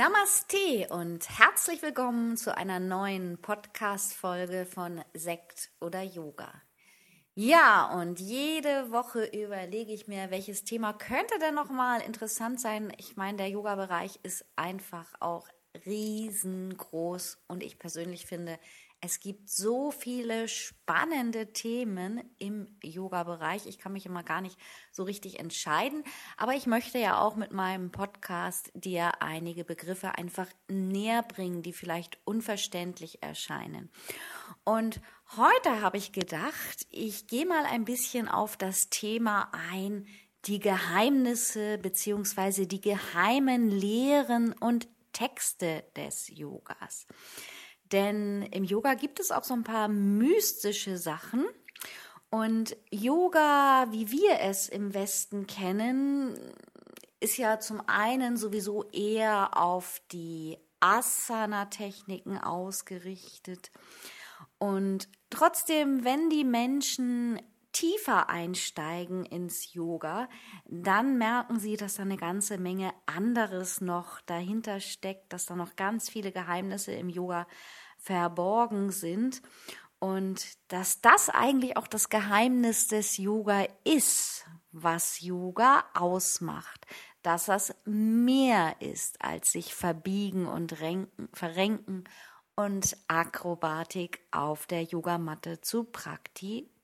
Namaste und herzlich willkommen zu einer neuen Podcast-Folge von Sekt oder Yoga. Ja, und jede Woche überlege ich mir, welches Thema könnte denn nochmal interessant sein. Ich meine, der Yoga-Bereich ist einfach auch riesengroß und ich persönlich finde, es gibt so viele spannende Themen im Yoga-Bereich. Ich kann mich immer gar nicht so richtig entscheiden. Aber ich möchte ja auch mit meinem Podcast dir einige Begriffe einfach näher bringen, die vielleicht unverständlich erscheinen. Und heute habe ich gedacht, ich gehe mal ein bisschen auf das Thema ein, die Geheimnisse beziehungsweise die geheimen Lehren und Texte des Yogas. Denn im Yoga gibt es auch so ein paar mystische Sachen. Und Yoga, wie wir es im Westen kennen, ist ja zum einen sowieso eher auf die Asana-Techniken ausgerichtet. Und trotzdem, wenn die Menschen tiefer einsteigen ins Yoga, dann merken sie, dass da eine ganze Menge anderes noch dahinter steckt, dass da noch ganz viele Geheimnisse im Yoga verborgen sind und dass das eigentlich auch das Geheimnis des Yoga ist, was Yoga ausmacht, dass das mehr ist als sich verbiegen und renken, verrenken und Akrobatik auf der Yogamatte zu praktizieren.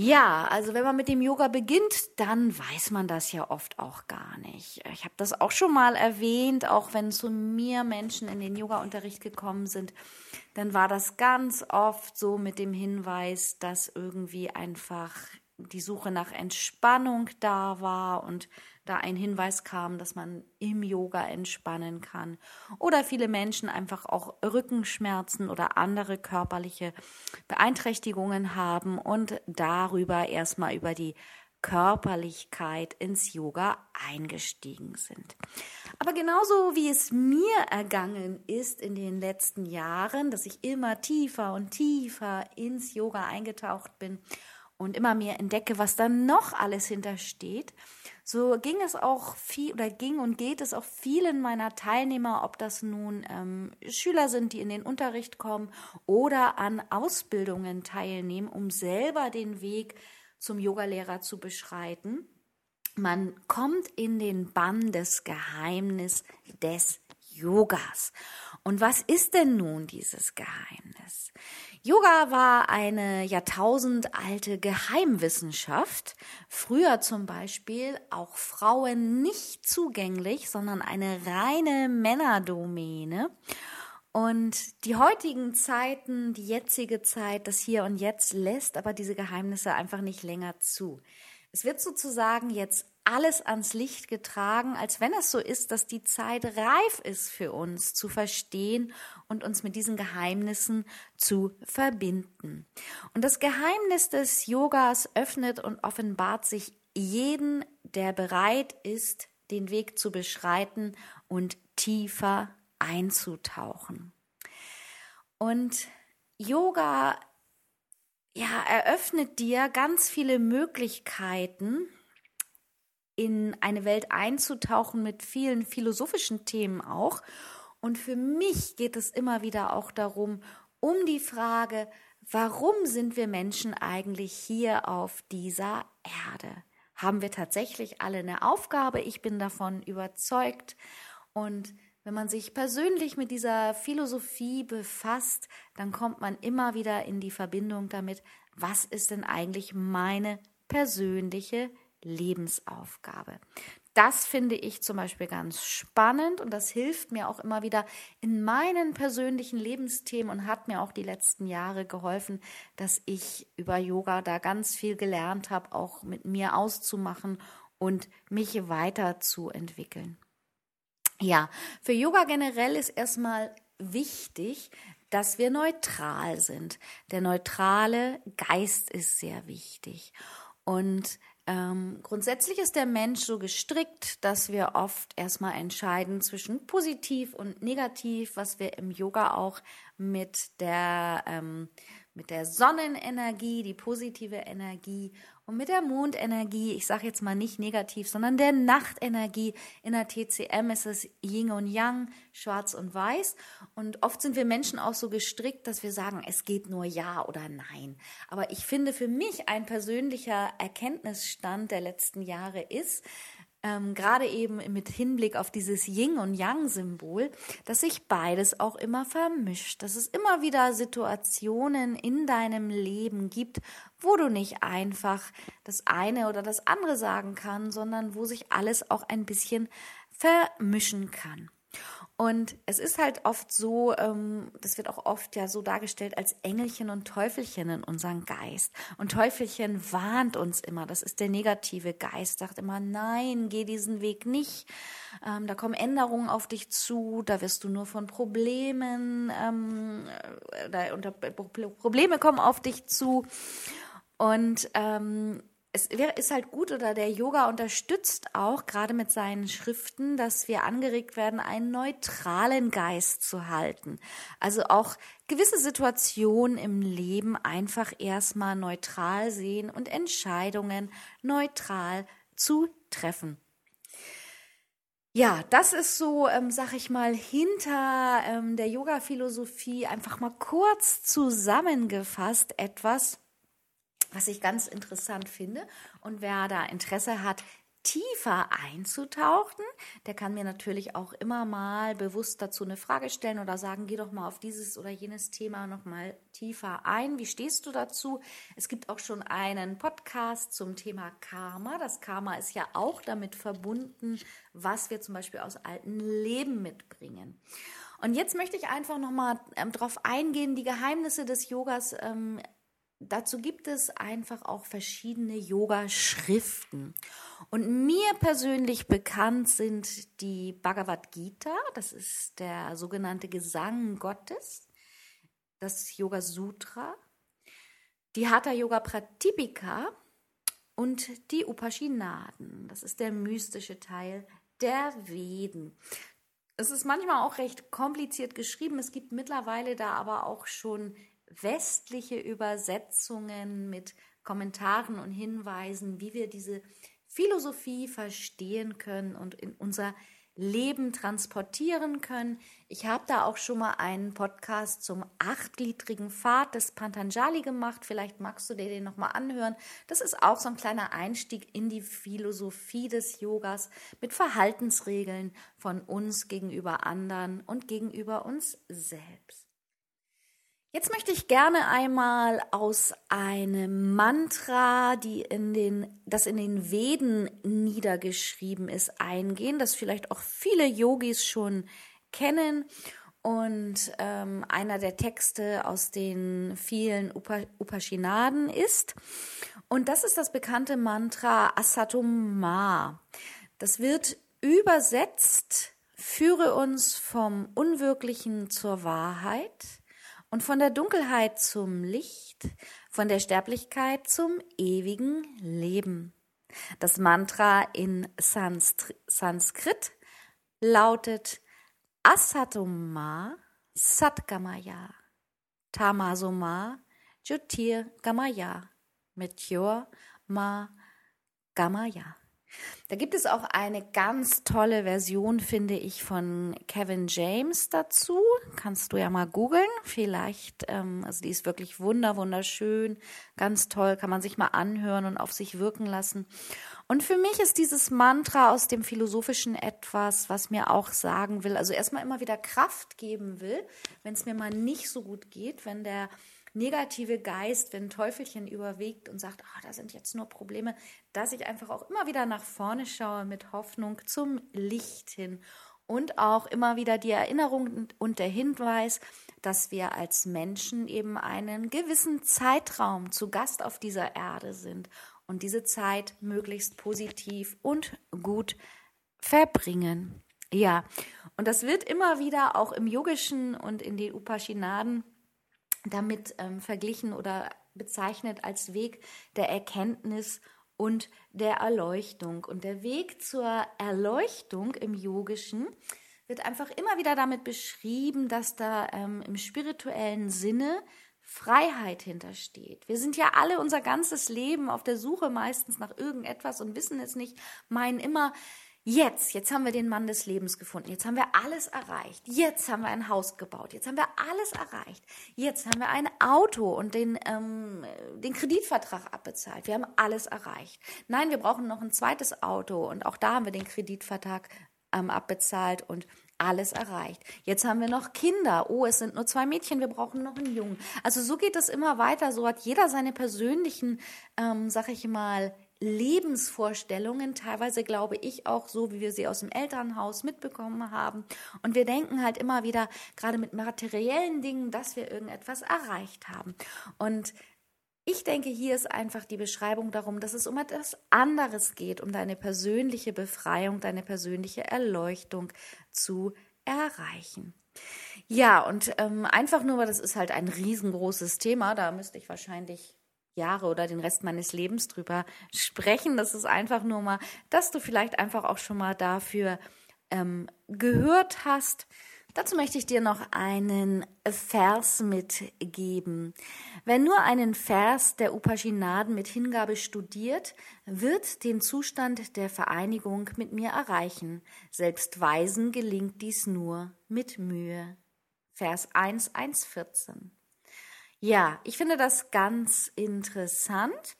Ja, also wenn man mit dem Yoga beginnt, dann weiß man das ja oft auch gar nicht. Ich habe das auch schon mal erwähnt, auch wenn zu mir Menschen in den Yoga-Unterricht gekommen sind, dann war das ganz oft so mit dem Hinweis, dass irgendwie einfach die Suche nach Entspannung da war und da ein Hinweis kam, dass man im Yoga entspannen kann. Oder viele Menschen einfach auch Rückenschmerzen oder andere körperliche Beeinträchtigungen haben und darüber erstmal über die Körperlichkeit ins Yoga eingestiegen sind. Aber genauso wie es mir ergangen ist in den letzten Jahren, dass ich immer tiefer und tiefer ins Yoga eingetaucht bin und immer mehr entdecke, was da noch alles hintersteht, so ging es auch viel oder ging und geht es auch vielen meiner Teilnehmer, ob das nun ähm, Schüler sind, die in den Unterricht kommen oder an Ausbildungen teilnehmen, um selber den Weg zum Yogalehrer zu beschreiten. Man kommt in den Bann des Geheimnis des Yogas. Und was ist denn nun dieses Geheimnis? Yoga war eine jahrtausendalte Geheimwissenschaft. Früher zum Beispiel auch Frauen nicht zugänglich, sondern eine reine Männerdomäne. Und die heutigen Zeiten, die jetzige Zeit, das Hier und Jetzt lässt aber diese Geheimnisse einfach nicht länger zu. Es wird sozusagen jetzt alles ans Licht getragen, als wenn es so ist, dass die Zeit reif ist für uns zu verstehen und uns mit diesen Geheimnissen zu verbinden. Und das Geheimnis des Yogas öffnet und offenbart sich jeden, der bereit ist, den Weg zu beschreiten und tiefer einzutauchen. Und Yoga ja, eröffnet dir ganz viele Möglichkeiten, in eine Welt einzutauchen mit vielen philosophischen Themen auch. Und für mich geht es immer wieder auch darum, um die Frage, warum sind wir Menschen eigentlich hier auf dieser Erde? Haben wir tatsächlich alle eine Aufgabe? Ich bin davon überzeugt. Und wenn man sich persönlich mit dieser Philosophie befasst, dann kommt man immer wieder in die Verbindung damit, was ist denn eigentlich meine persönliche Lebensaufgabe. das finde ich zum Beispiel ganz spannend und das hilft mir auch immer wieder in meinen persönlichen Lebensthemen und hat mir auch die letzten Jahre geholfen, dass ich über Yoga da ganz viel gelernt habe, auch mit mir auszumachen und mich weiterzuentwickeln. Ja, für Yoga generell ist erstmal wichtig, dass wir neutral sind. Der neutrale Geist ist sehr wichtig. Und ähm, grundsätzlich ist der Mensch so gestrickt, dass wir oft erstmal entscheiden zwischen positiv und negativ, was wir im Yoga auch mit der ähm, mit der Sonnenenergie, die positive Energie und mit der Mondenergie, ich sage jetzt mal nicht negativ, sondern der Nachtenergie. In der TCM ist es Yin und Yang, schwarz und weiß. Und oft sind wir Menschen auch so gestrickt, dass wir sagen, es geht nur Ja oder Nein. Aber ich finde für mich ein persönlicher Erkenntnisstand der letzten Jahre ist, ähm, gerade eben mit Hinblick auf dieses Yin und Yang-Symbol, dass sich beides auch immer vermischt, dass es immer wieder Situationen in deinem Leben gibt, wo du nicht einfach das eine oder das andere sagen kann, sondern wo sich alles auch ein bisschen vermischen kann. Und es ist halt oft so, ähm, das wird auch oft ja so dargestellt als Engelchen und Teufelchen in unserem Geist. Und Teufelchen warnt uns immer, das ist der negative Geist, sagt immer, nein, geh diesen Weg nicht. Ähm, da kommen Änderungen auf dich zu, da wirst du nur von Problemen, ähm, äh, da unter, Probleme kommen auf dich zu. Und ähm, es ist halt gut oder der Yoga unterstützt auch gerade mit seinen Schriften, dass wir angeregt werden, einen neutralen Geist zu halten. Also auch gewisse Situationen im Leben einfach erstmal neutral sehen und Entscheidungen neutral zu treffen. Ja, das ist so, ähm, sag ich mal, hinter ähm, der Yoga-Philosophie einfach mal kurz zusammengefasst etwas, was ich ganz interessant finde. Und wer da Interesse hat, tiefer einzutauchen, der kann mir natürlich auch immer mal bewusst dazu eine Frage stellen oder sagen, geh doch mal auf dieses oder jenes Thema noch mal tiefer ein. Wie stehst du dazu? Es gibt auch schon einen Podcast zum Thema Karma. Das Karma ist ja auch damit verbunden, was wir zum Beispiel aus alten Leben mitbringen. Und jetzt möchte ich einfach noch mal ähm, darauf eingehen, die Geheimnisse des Yogas ähm, Dazu gibt es einfach auch verschiedene Yoga-Schriften. Und mir persönlich bekannt sind die Bhagavad Gita, das ist der sogenannte Gesang Gottes, das Yoga Sutra, die Hatha Yoga Pratipika und die Upashinaden, das ist der mystische Teil der Veden. Es ist manchmal auch recht kompliziert geschrieben. Es gibt mittlerweile da aber auch schon westliche Übersetzungen mit Kommentaren und Hinweisen, wie wir diese Philosophie verstehen können und in unser Leben transportieren können. Ich habe da auch schon mal einen Podcast zum achtgliedrigen Pfad des Pantanjali gemacht. Vielleicht magst du dir den nochmal anhören. Das ist auch so ein kleiner Einstieg in die Philosophie des Yogas mit Verhaltensregeln von uns gegenüber anderen und gegenüber uns selbst. Jetzt möchte ich gerne einmal aus einem Mantra, die in den, das in den Veden niedergeschrieben ist, eingehen, das vielleicht auch viele Yogis schon kennen und ähm, einer der Texte aus den vielen Upa Upashinaden ist. Und das ist das bekannte Mantra Asatum Ma. Das wird übersetzt, führe uns vom Unwirklichen zur Wahrheit und von der Dunkelheit zum Licht, von der Sterblichkeit zum ewigen Leben. Das Mantra in Sanskrit lautet Asatoma Satgamaya Tamasoma Jyotir Gamaya Meteor Ma Gamaya. Da gibt es auch eine ganz tolle Version, finde ich, von Kevin James dazu. Kannst du ja mal googeln. Vielleicht, ähm, also die ist wirklich wunder, wunderschön, ganz toll, kann man sich mal anhören und auf sich wirken lassen. Und für mich ist dieses Mantra aus dem Philosophischen etwas, was mir auch sagen will, also erstmal immer wieder Kraft geben will, wenn es mir mal nicht so gut geht, wenn der negative Geist, wenn Teufelchen überwiegt und sagt, ah, da sind jetzt nur Probleme, dass ich einfach auch immer wieder nach vorne schaue mit Hoffnung zum Licht hin und auch immer wieder die Erinnerung und der Hinweis, dass wir als Menschen eben einen gewissen Zeitraum zu Gast auf dieser Erde sind und diese Zeit möglichst positiv und gut verbringen. Ja, und das wird immer wieder auch im Yogischen und in den Upashinaden damit ähm, verglichen oder bezeichnet als Weg der Erkenntnis und der Erleuchtung. Und der Weg zur Erleuchtung im Yogischen wird einfach immer wieder damit beschrieben, dass da ähm, im spirituellen Sinne Freiheit hintersteht. Wir sind ja alle unser ganzes Leben auf der Suche meistens nach irgendetwas und wissen es nicht, meinen immer, Jetzt, jetzt haben wir den Mann des Lebens gefunden. Jetzt haben wir alles erreicht. Jetzt haben wir ein Haus gebaut. Jetzt haben wir alles erreicht. Jetzt haben wir ein Auto und den, ähm, den Kreditvertrag abbezahlt. Wir haben alles erreicht. Nein, wir brauchen noch ein zweites Auto und auch da haben wir den Kreditvertrag ähm, abbezahlt und alles erreicht. Jetzt haben wir noch Kinder. Oh, es sind nur zwei Mädchen, wir brauchen noch einen Jungen. Also so geht es immer weiter. So hat jeder seine persönlichen, ähm, sag ich mal, Lebensvorstellungen, teilweise glaube ich auch so, wie wir sie aus dem Elternhaus mitbekommen haben. Und wir denken halt immer wieder, gerade mit materiellen Dingen, dass wir irgendetwas erreicht haben. Und ich denke, hier ist einfach die Beschreibung darum, dass es um etwas anderes geht, um deine persönliche Befreiung, deine persönliche Erleuchtung zu erreichen. Ja, und ähm, einfach nur, weil das ist halt ein riesengroßes Thema, da müsste ich wahrscheinlich Jahre oder den Rest meines Lebens drüber sprechen. Das ist einfach nur mal, dass du vielleicht einfach auch schon mal dafür ähm, gehört hast. Dazu möchte ich dir noch einen Vers mitgeben. Wer nur einen Vers der Upashinaden mit Hingabe studiert, wird den Zustand der Vereinigung mit mir erreichen. Selbst Weisen gelingt dies nur mit Mühe. Vers 1, 1, 14. Ja, ich finde das ganz interessant.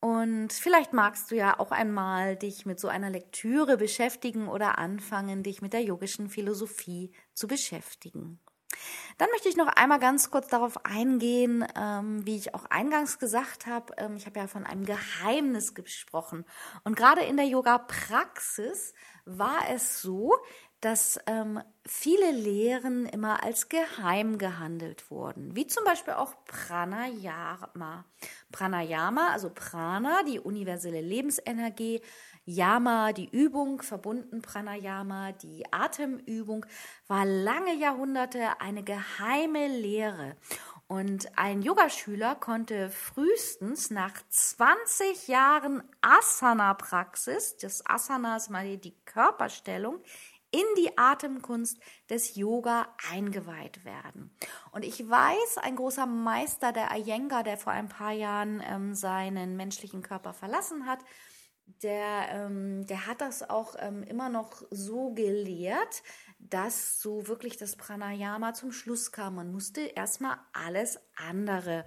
Und vielleicht magst du ja auch einmal dich mit so einer Lektüre beschäftigen oder anfangen, dich mit der yogischen Philosophie zu beschäftigen. Dann möchte ich noch einmal ganz kurz darauf eingehen, ähm, wie ich auch eingangs gesagt habe. Ähm, ich habe ja von einem Geheimnis gesprochen. Und gerade in der Yoga-Praxis war es so, dass ähm, viele Lehren immer als geheim gehandelt wurden, wie zum Beispiel auch Pranayama. Pranayama, also Prana, die universelle Lebensenergie, Yama, die Übung, verbunden Pranayama, die Atemübung, war lange Jahrhunderte eine geheime Lehre. Und ein Yogaschüler konnte frühestens nach 20 Jahren Asana-Praxis, das Asana ist mal die Körperstellung, in die Atemkunst des Yoga eingeweiht werden. Und ich weiß, ein großer Meister der Iyengar, der vor ein paar Jahren ähm, seinen menschlichen Körper verlassen hat, der, ähm, der hat das auch ähm, immer noch so gelehrt, dass so wirklich das Pranayama zum Schluss kam. Man musste erstmal alles andere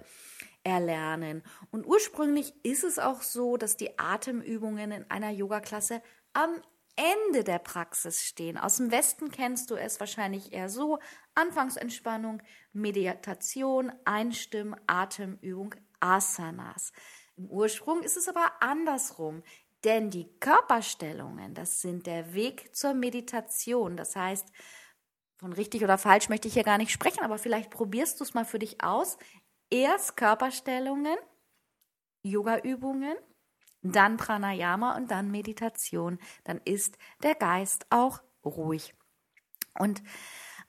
erlernen. Und ursprünglich ist es auch so, dass die Atemübungen in einer Yoga-Klasse am Ende der Praxis stehen. Aus dem Westen kennst du es wahrscheinlich eher so. Anfangsentspannung, Meditation, Einstimmen, Atemübung, Asanas. Im Ursprung ist es aber andersrum. Denn die Körperstellungen, das sind der Weg zur Meditation. Das heißt, von richtig oder falsch möchte ich hier gar nicht sprechen, aber vielleicht probierst du es mal für dich aus. Erst Körperstellungen, Yoga-Übungen, dann Pranayama und dann Meditation. Dann ist der Geist auch ruhig. Und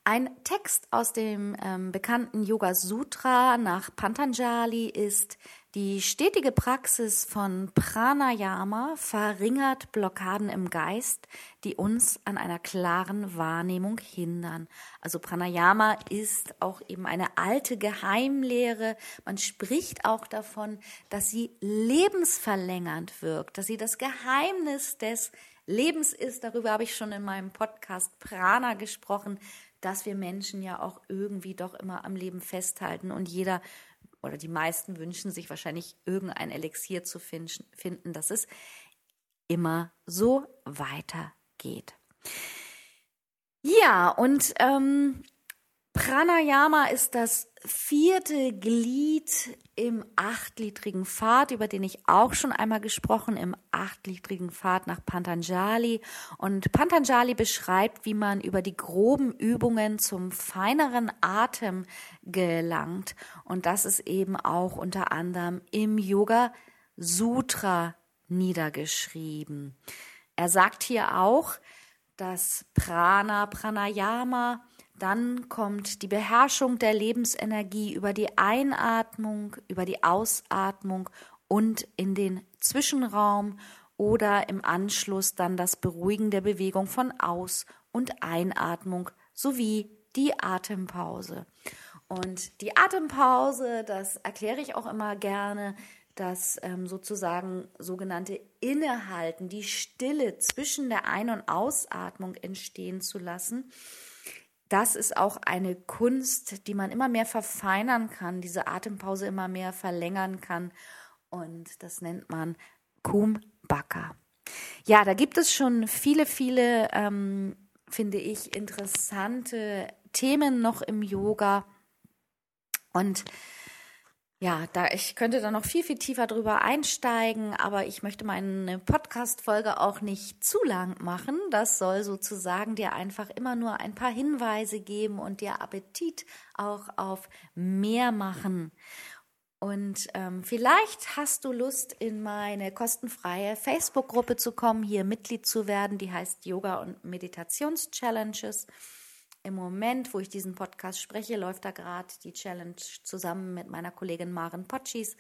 ein Text aus dem ähm, bekannten Yoga Sutra nach Pantanjali ist, die stetige Praxis von Pranayama verringert Blockaden im Geist, die uns an einer klaren Wahrnehmung hindern. Also Pranayama ist auch eben eine alte Geheimlehre. Man spricht auch davon, dass sie lebensverlängernd wirkt, dass sie das Geheimnis des Lebens ist. Darüber habe ich schon in meinem Podcast Prana gesprochen dass wir Menschen ja auch irgendwie doch immer am Leben festhalten und jeder oder die meisten wünschen sich wahrscheinlich irgendein Elixier zu finden, dass es immer so weitergeht. Ja, und ähm, Pranayama ist das vierte Glied im achtliedrigen Pfad, über den ich auch schon einmal gesprochen, im achtliedrigen Pfad nach Pantanjali. Und Pantanjali beschreibt, wie man über die groben Übungen zum feineren Atem gelangt. Und das ist eben auch unter anderem im Yoga Sutra niedergeschrieben. Er sagt hier auch, dass Prana, Pranayama, dann kommt die Beherrschung der Lebensenergie über die Einatmung, über die Ausatmung und in den Zwischenraum oder im Anschluss dann das Beruhigen der Bewegung von Aus- und Einatmung sowie die Atempause. Und die Atempause, das erkläre ich auch immer gerne, das ähm, sozusagen sogenannte Innehalten, die Stille zwischen der Ein- und Ausatmung entstehen zu lassen das ist auch eine Kunst, die man immer mehr verfeinern kann, diese Atempause immer mehr verlängern kann. Und das nennt man Kumbhaka. Ja, da gibt es schon viele, viele, ähm, finde ich, interessante Themen noch im Yoga. Und ja, da ich könnte da noch viel, viel tiefer drüber einsteigen, aber ich möchte meine Podcast-Folge auch nicht zu lang machen. Das soll sozusagen dir einfach immer nur ein paar Hinweise geben und dir Appetit auch auf mehr machen. Und ähm, vielleicht hast du Lust, in meine kostenfreie Facebook-Gruppe zu kommen, hier Mitglied zu werden. Die heißt Yoga und Meditations-Challenges. Im Moment, wo ich diesen Podcast spreche, läuft da gerade die Challenge zusammen mit meiner Kollegin Maren Potschis.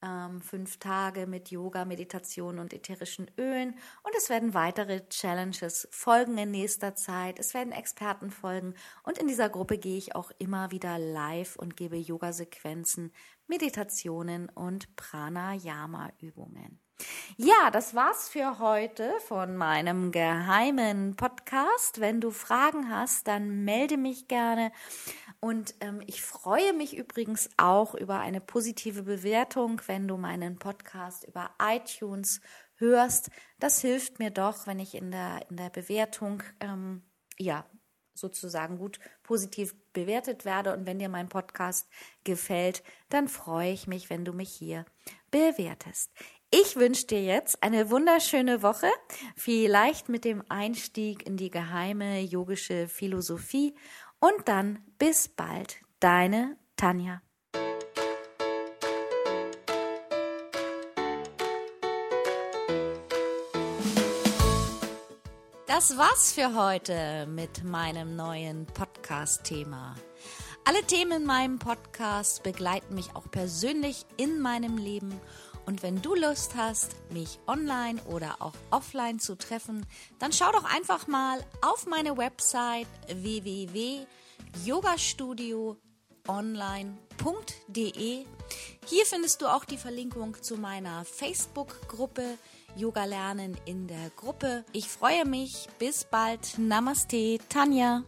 Ähm, fünf Tage mit Yoga, Meditation und ätherischen Ölen. Und es werden weitere Challenges folgen in nächster Zeit. Es werden Experten folgen. Und in dieser Gruppe gehe ich auch immer wieder live und gebe Yoga-Sequenzen, Meditationen und Pranayama-Übungen. Ja, das war's für heute von meinem geheimen Podcast. Wenn du Fragen hast, dann melde mich gerne. Und ähm, ich freue mich übrigens auch über eine positive Bewertung, wenn du meinen Podcast über iTunes hörst. Das hilft mir doch, wenn ich in der, in der Bewertung ähm, ja sozusagen gut positiv bewertet werde. Und wenn dir mein Podcast gefällt, dann freue ich mich, wenn du mich hier bewertest. Ich wünsche dir jetzt eine wunderschöne Woche, vielleicht mit dem Einstieg in die geheime yogische Philosophie und dann bis bald, deine Tanja. Das war's für heute mit meinem neuen Podcast-Thema. Alle Themen in meinem Podcast begleiten mich auch persönlich in meinem Leben und wenn du Lust hast, mich online oder auch offline zu treffen, dann schau doch einfach mal auf meine Website www.yogastudioonline.de. Hier findest du auch die Verlinkung zu meiner Facebook-Gruppe Yoga lernen in der Gruppe. Ich freue mich. Bis bald. Namaste, Tanja.